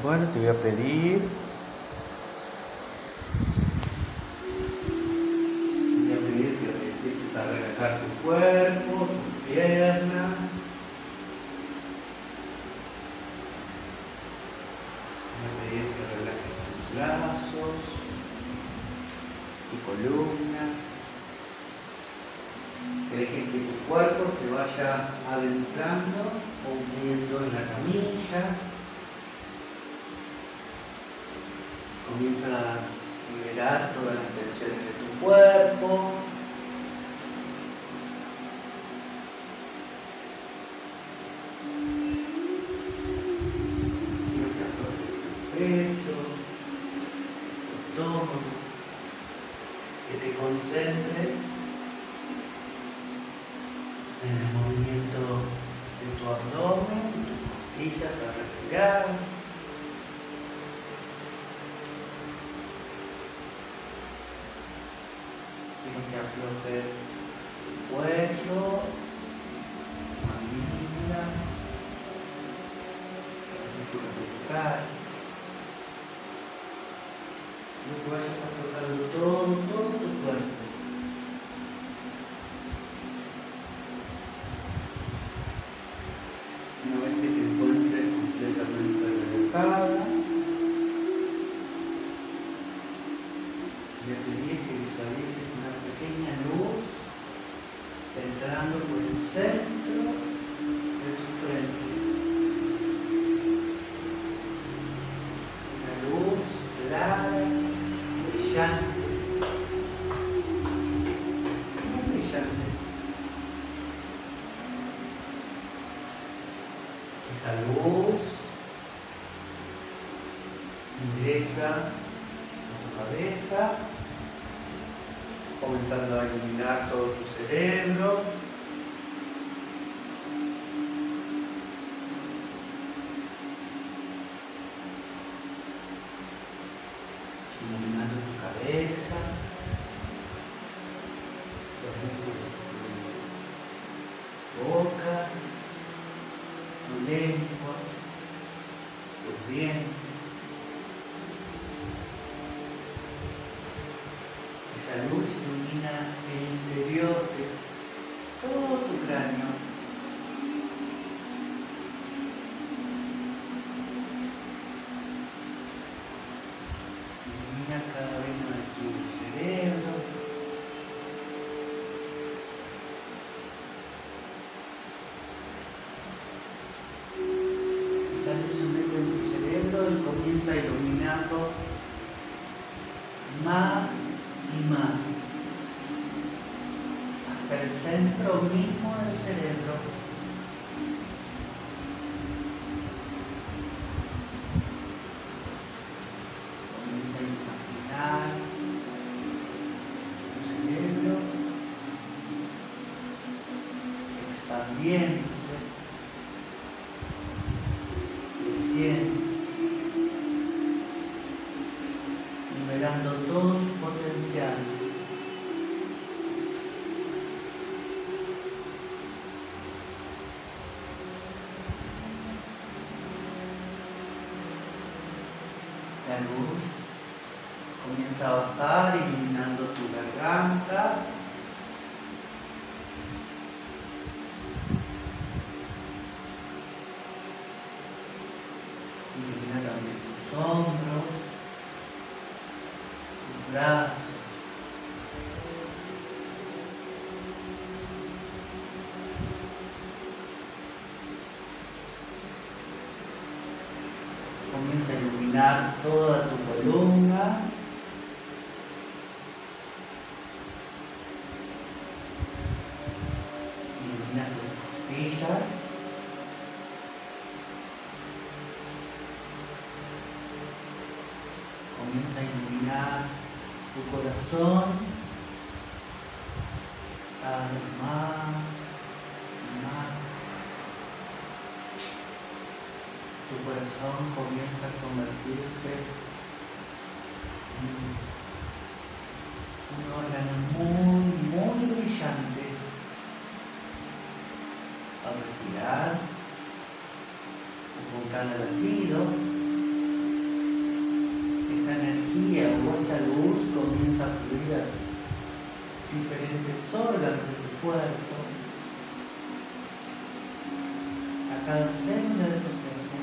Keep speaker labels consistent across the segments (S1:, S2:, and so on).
S1: Bueno, te voy a pedir. Voy a pedir que empieces a relajar tu cuerpo, tus piernas. Voy a pedir que relajes tus brazos, tu columna. Que dejes que tu cuerpo se vaya adentrando o hundiendo en la camilla. Comienza a liberar todas las tensiones de tu cuerpo. Quiero que aflojes tu pecho, tu estómago, que te concentres en el movimiento de tu abdomen, tus costillas al respirar. Aflojes tu cuello, mandíbula, tu cara. Y que vayas todo Yeah. Expandiéndose, creciendo, liberando todo su potencial. La luz comienza a bajar iluminando tu garganta. Ilumina también tus hombros, tus brazos. Comienza a iluminar toda tu columna. Ilumina tus costillas. Comienza a iluminar tu corazón cada más. Tu corazón comienza a convertirse en un órgano muy, muy brillante. Al respirar, con cada latido, esa energía o esa luz comienza a fluir a diferentes órganos de tu cuerpo, a cada célula de tu cuerpo.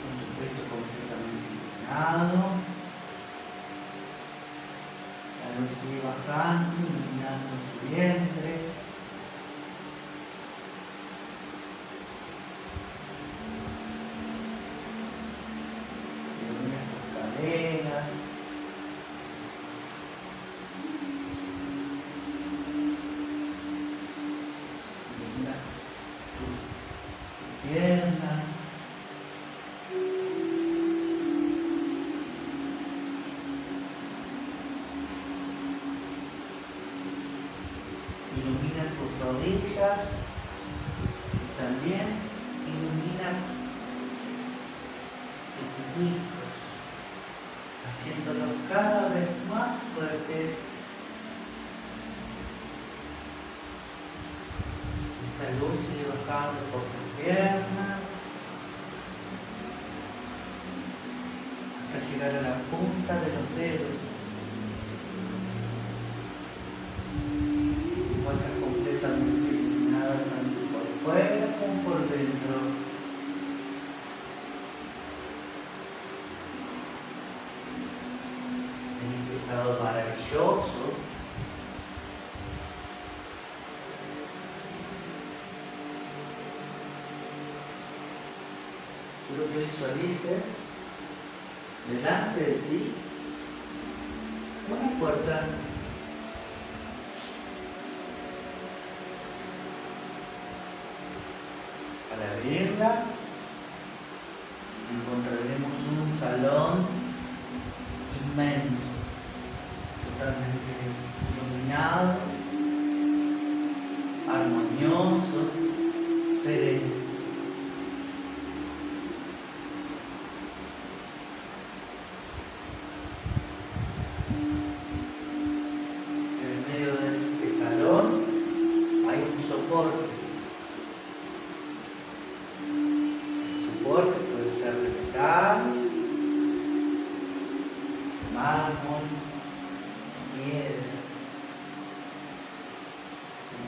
S1: Con tu pecho completamente inclinado, la luz sigue bajando, iluminando su vientre. Visualices delante de ti una puerta. Al abrirla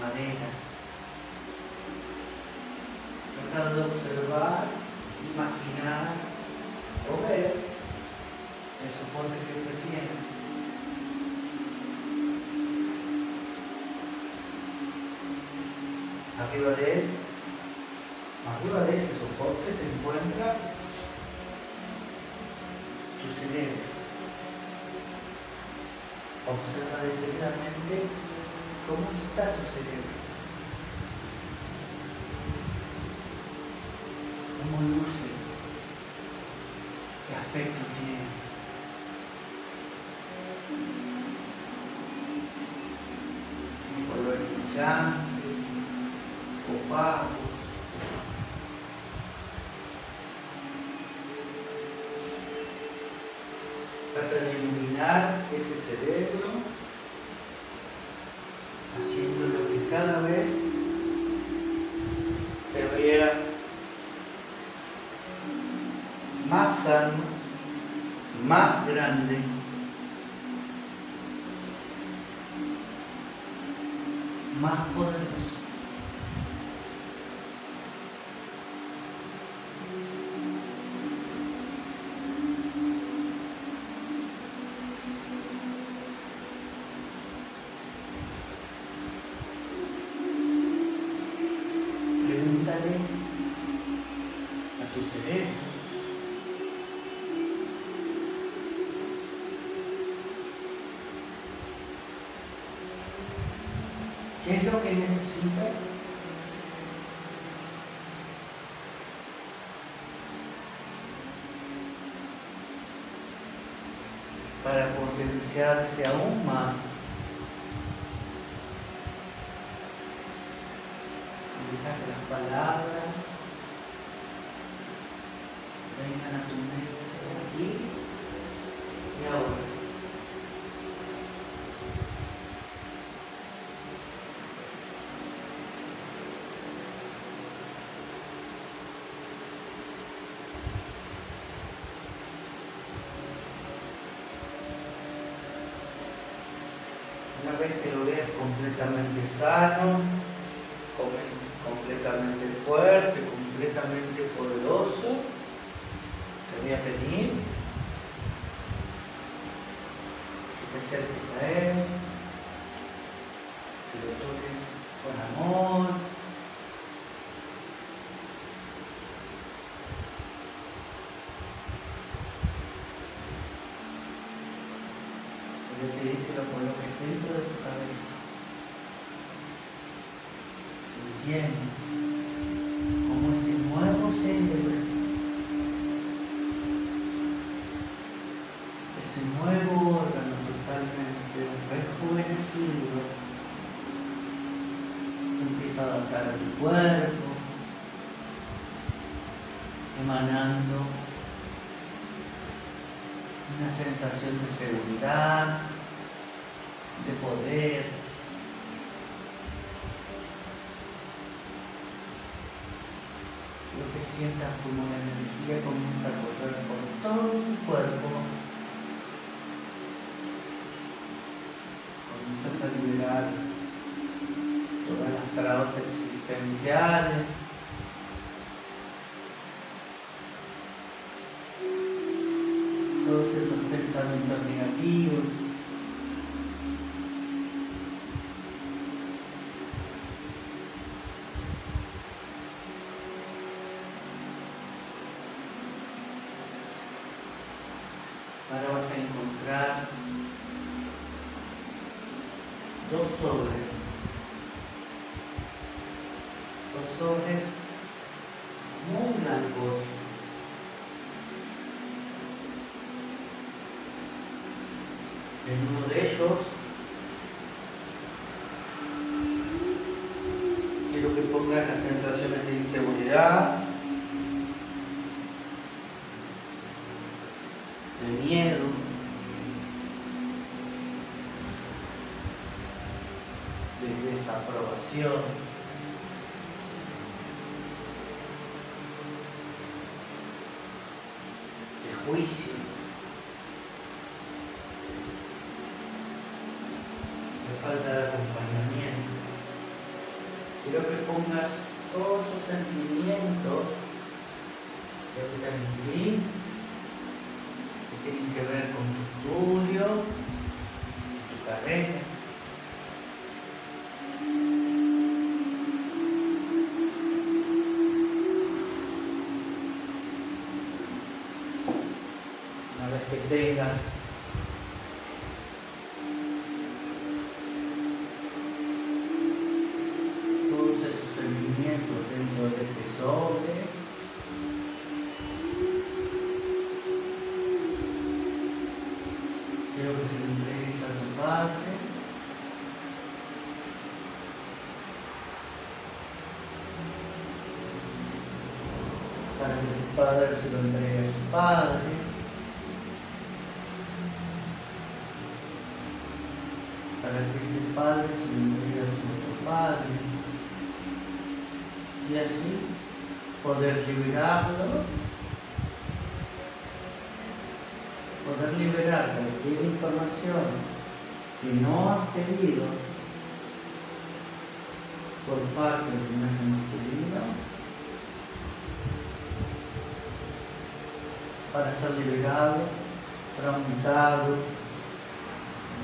S1: madera. Tratando de observar, imaginar o ver el soporte que prefieres. Arriba de él, arriba de ese soporte se encuentra tu cerebro. Observa detenidamente ¿Cómo está tu cerebro? ¿Qué associada-se um vez lo veas completamente sano, completamente fuerte, completamente poderoso, te voy a pedir que te acerques a Él, que lo toques con amor. Yo te dije que lo coloques dentro de tu cabeza, sintiendo como ese nuevo cerebro, ese nuevo órgano totalmente rejuvenecido, se tu cuerpo, emanando una sensación de seguridad, de poder. Lo que sientas como la energía comienza a correr por todo tu cuerpo. Comienzas a liberar todas las trabas Todos esos pensamientos negativos. En uno de ellos quiero que pongas las sensaciones de inseguridad, de miedo, de desaprobación. de juicio, de falta de acompañamiento. Quiero que pongas todos esos sentimientos que te transmití que tienen que ver con tu estudio, tu carrera. Una vez que tengas todos esos sentimientos dentro de este sobre, quiero que se lo entregues a tu padre. Para que tu padre se lo entregue a su padre. Para que ese padre se lo entregue a su otro padre. Y así poder liberarlo poder liberar cualquier información que no has pedido por parte de una masculina para ser liberado, transmutado,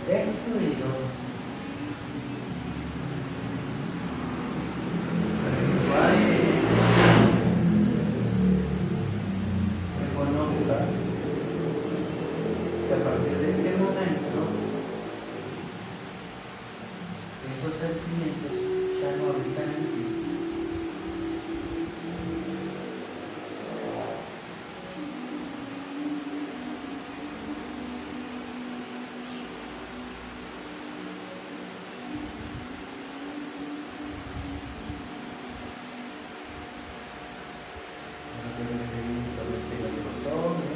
S1: destruido. Reconozca que a partir de este momento esos sentimientos ya no habitan en ti. Ahora te voy a pedir que tomes el otro sobre.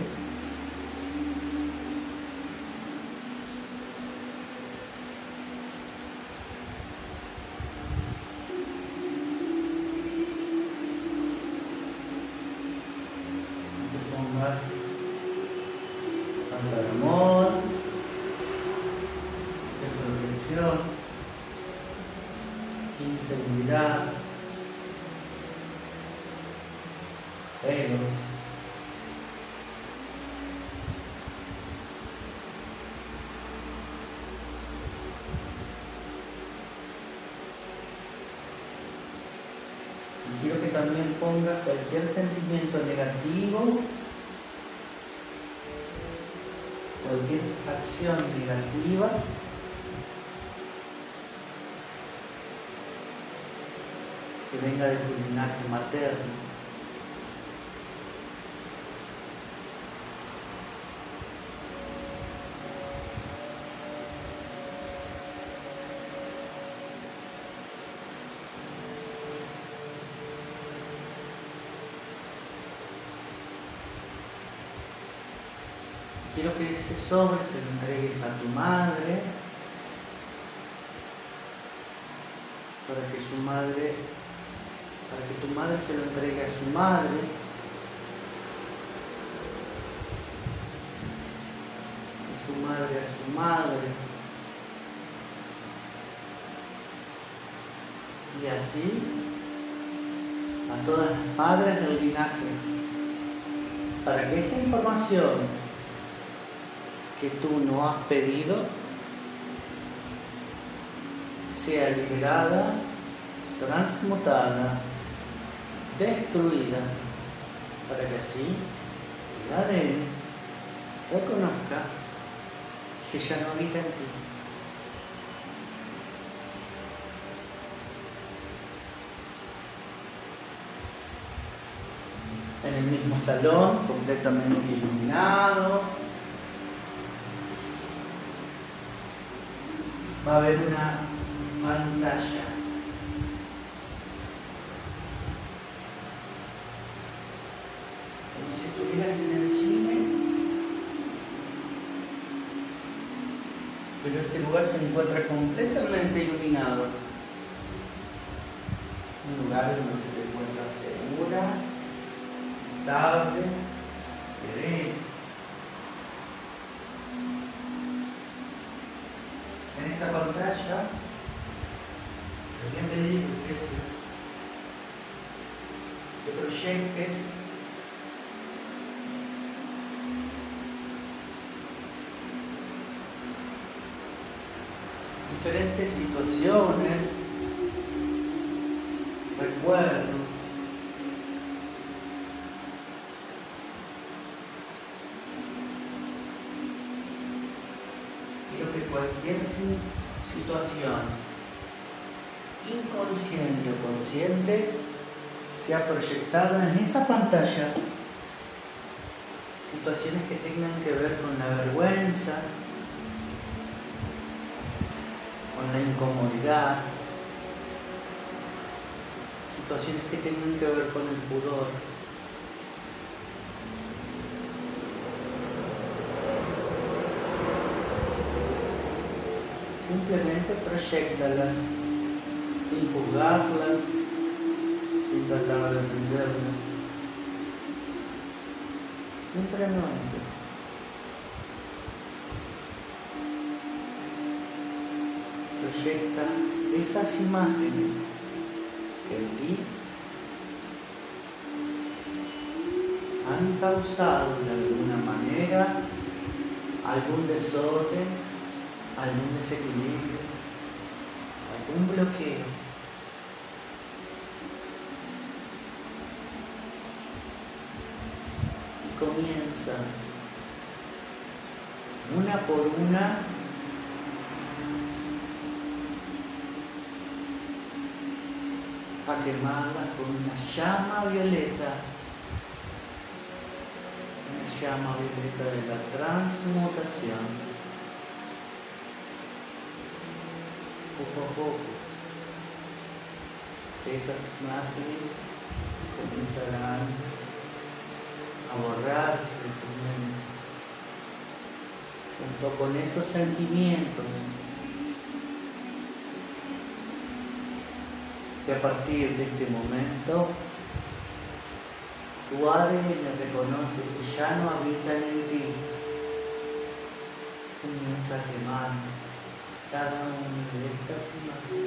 S1: inseguridad, celo. Y quiero que también pongas cualquier sentimiento negativo, cualquier acción negativa que venga de tu linaje materno. Quiero que ese sobre se lo entregues a tu madre para que su madre para que tu madre se lo entregue a su madre. Y su madre a su madre. Y así a todas las madres del linaje. Para que esta información que tú no has pedido sea liberada, transmutada destruida para que así el ADN reconozca que ya no habita en ti. En el mismo salón, completamente iluminado, va a haber una pantalla en el cine, pero este lugar se encuentra completamente iluminado. Un lugar donde te encuentras segura, estable, sereno. En esta pantalla, te voy a pedir que proyectes diferentes situaciones, recuerdos. Quiero que cualquier situación, inconsciente o consciente, sea proyectada en esa pantalla. Situaciones que tengan que ver con la vergüenza, la incomodidad, situaciones que tengan que ver con el pudor. Simplemente proyectalas sin juzgarlas, sin tratar de defenderlas. Simplemente. proyecta esas imágenes que en ti han causado de alguna manera algún desorden, algún desequilibrio, algún bloqueo. Y comienza una por una a quemarla con una llama violeta, una llama violeta de la transmutación. Poco a poco, esas imágenes comenzarán a borrarse de tu mente, junto con esos sentimientos que a partir de este momento tu ADN reconoce que ya no habita en ti. Comienza a quemar cada una de estas.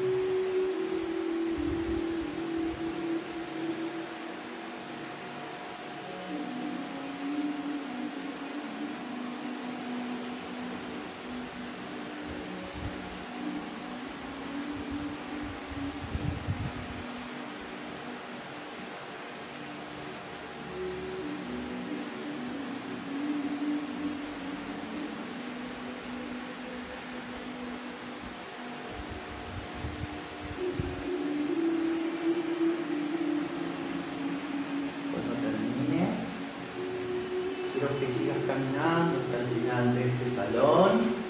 S1: quiero que sigas caminando hasta el final de este salón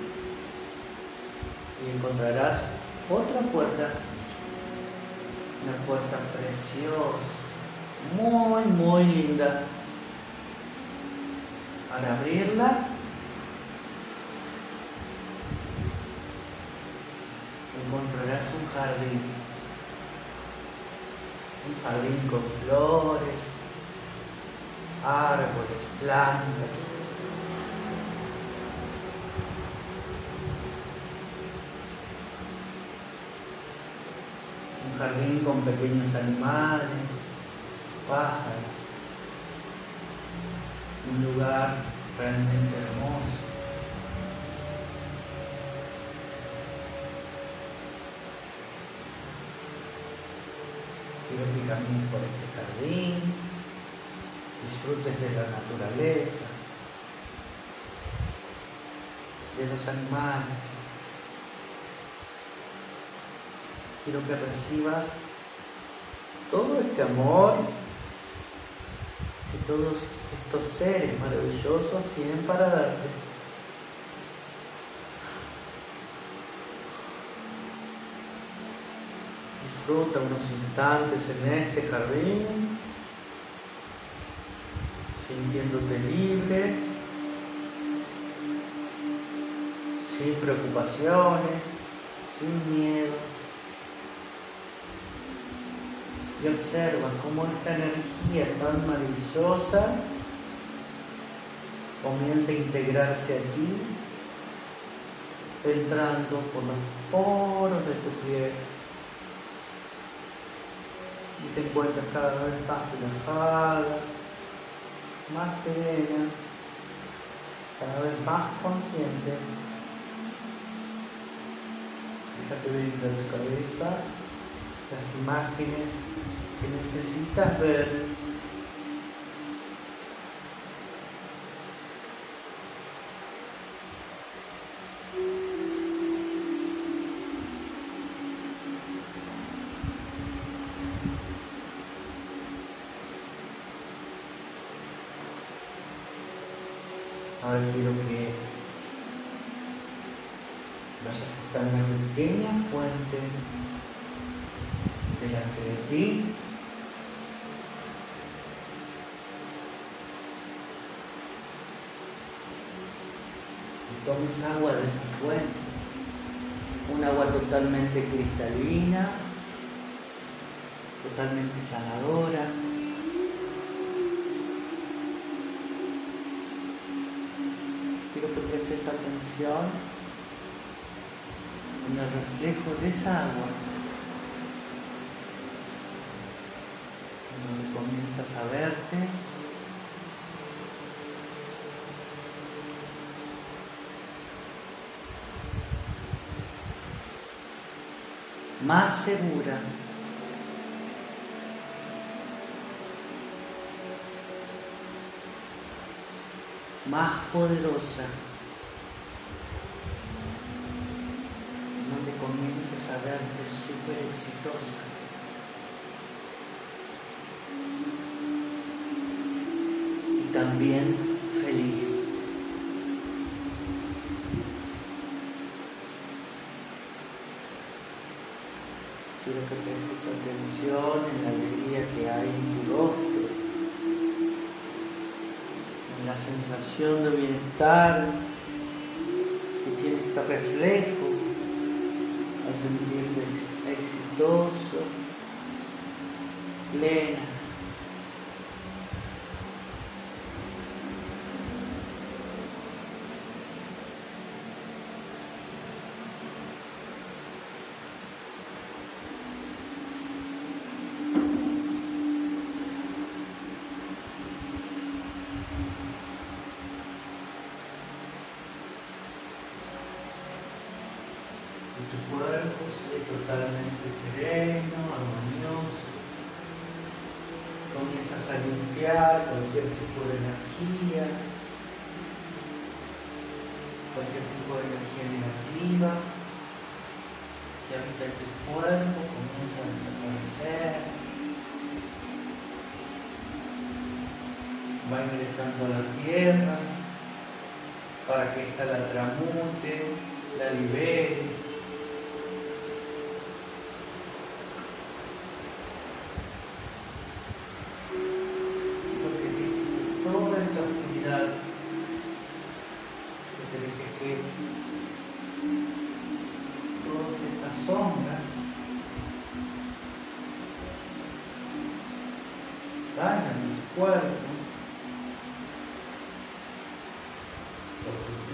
S1: y encontrarás otra puerta, una puerta preciosa, muy, muy linda. Al abrirla, encontrarás un jardín, un jardín con flores, árboles, plantas. Un jardín con pequeños animales, pájaros. Un lugar realmente hermoso. Quiero que camines por este jardín disfrutes de la naturaleza, de los animales. Quiero que recibas todo este amor que todos estos seres maravillosos tienen para darte. Disfruta unos instantes en este jardín sintiéndote libre, sin preocupaciones, sin miedo. Y observa cómo esta energía tan maravillosa comienza a integrarse a ti, entrando por los poros de tu piel. Y te encuentras cada vez más relajada, más serena, cada vez más consciente. Déjate ver de tu cabeza las imágenes que necesitas ver. Ahora quiero que vayas a estar en una pequeña fuente delante de ti. Y tomes agua de esa fuente. Un agua totalmente cristalina, totalmente sanadora. quiero que prestes atención en el reflejo de esa agua, donde a verte. más segura más poderosa, donde comiences a verte súper exitosa. Y también feliz. Quiero que prestes atención en la alegría que hay en tu rostro. la sensación de bienestar que tiene este reflejo al sentirse exitoso, plena. Totalmente sereno, armonioso. Comienzas a limpiar cualquier tipo de energía, cualquier tipo de energía negativa que habita en tu cuerpo, comienza a desaparecer. va ingresando a la tierra para que ésta la tramute, la libere. Porque toda esta oscuridad que te que todas estas sombras dañan tu cuerpo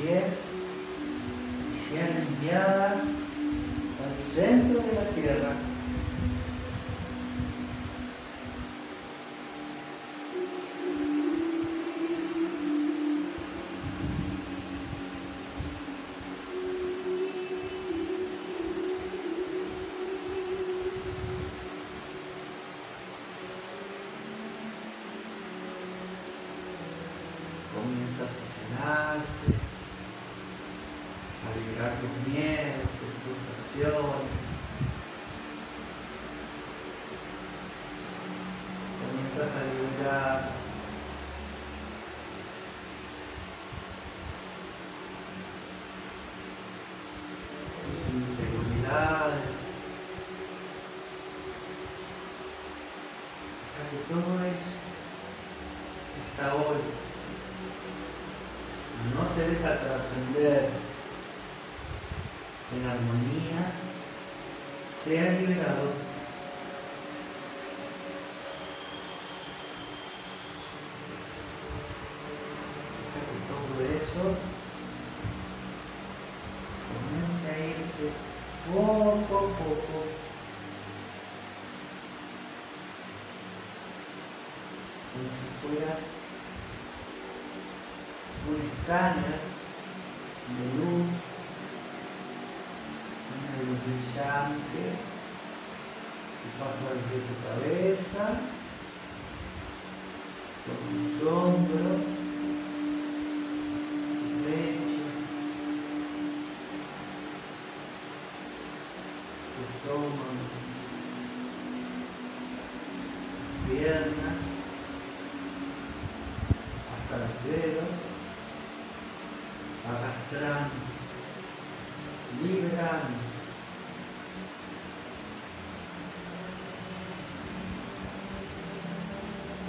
S1: y sean enviadas al centro de la tierra. comienzas a cenar a liberar tus miedos, tus frustraciones. Comienzas a liberar tus inseguridades. Casi todo eso está hoy. No te deja trascender en armonía, sea liberado. Comience a irse poco a poco. Como si fueras un escáner de luz brillante que pasa desde tu cabeza, por tus hombros, tu pecho, tu estómago, piernas, hasta los dedos, arrastrando, liberando.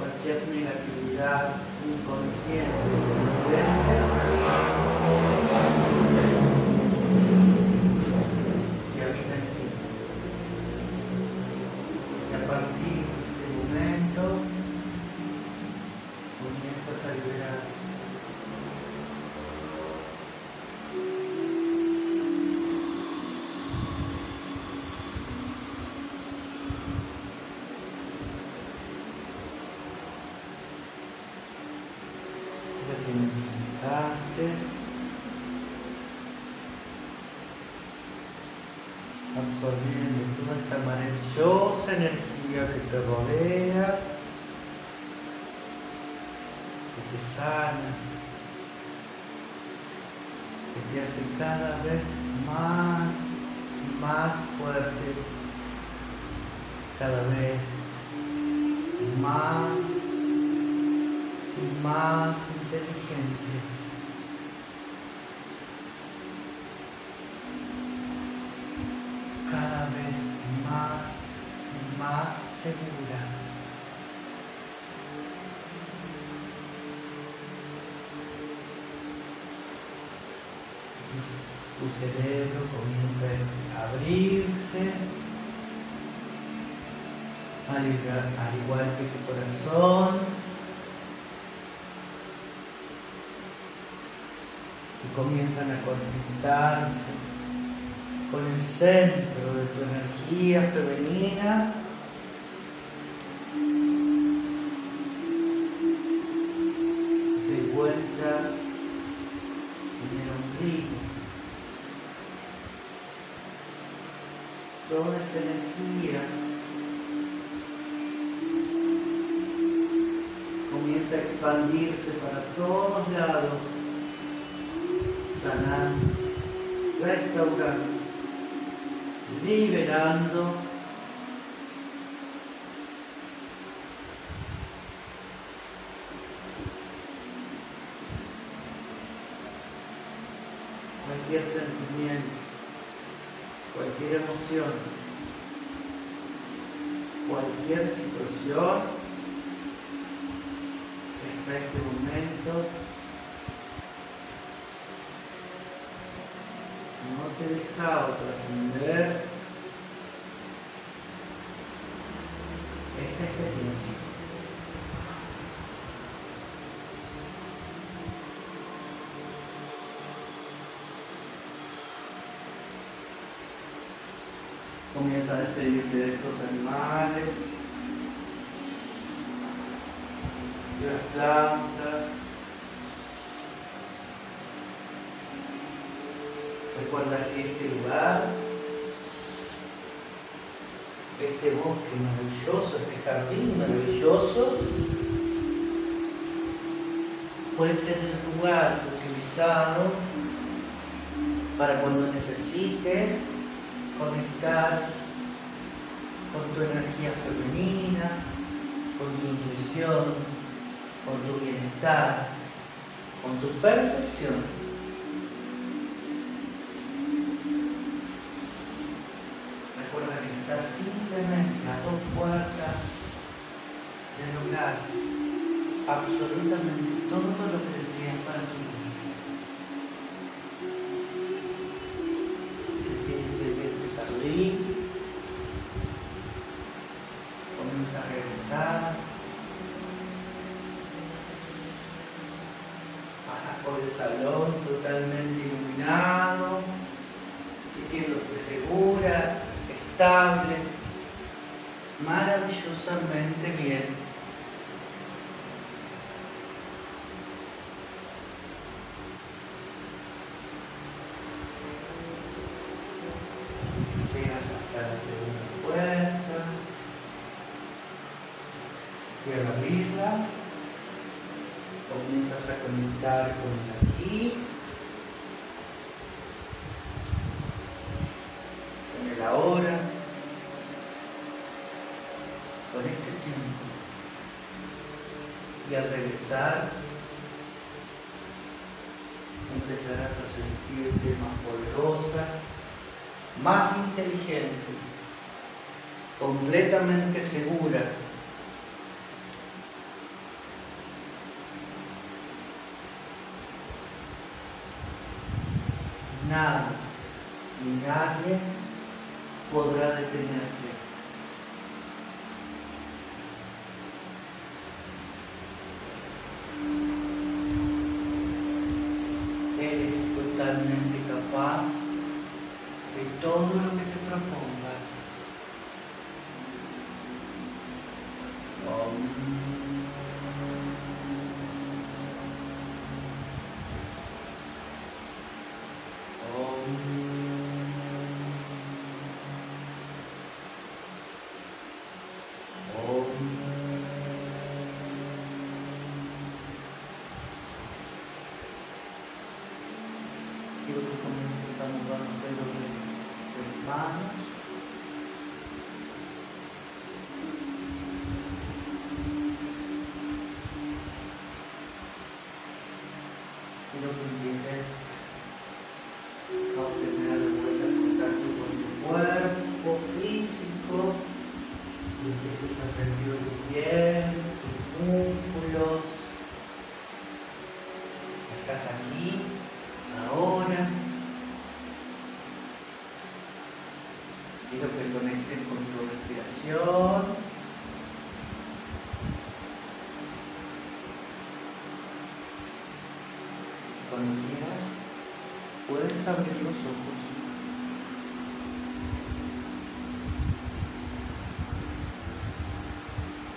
S1: cualquier negatividad inconsciente, inconsciente que habita en ti. Y a partir de este momento comienzas a liberar absorbiendo toda esta maravillosa energía que te rodea, que te sana, que te hace cada vez más y más fuerte, cada vez más y más inteligente. cada vez más y más segura. Tu cerebro comienza a abrirse, al igual que tu corazón. Y comienzan a conectarse con el centro de tu energía femenina. expandirse para todos lados, sanando, restaurando, liberando. cualquier sentimiento, cualquier emoción, cualquier situación en este momento. No te deja trascender. Esta experiencia. Comienza a despedirte de estos animales, de las plantas. Recuerda que este lugar, este bosque maravilloso, este jardín maravilloso, puede ser el lugar utilizado para cuando necesites conectar con tu energía femenina, con tu intuición, con tu bienestar, con tu percepción. Recuerda que estás simplemente a dos puertas de lograr absolutamente todo lo que deseas para tu vida. Comienza a regresar. Pasas por el salón totalmente iluminado, sintiéndose segura, estable, maravillosamente bien. y al abrirla comienzas a conectar con el aquí, con el ahora, con este tiempo. Y al regresar, empezarás a sentirte más poderosa, más inteligente, completamente segura nada ni nadie podrá detenerte. Eres totalmente capaz de todo lo que te propongas. quiero que comiences a mover los dedos de, de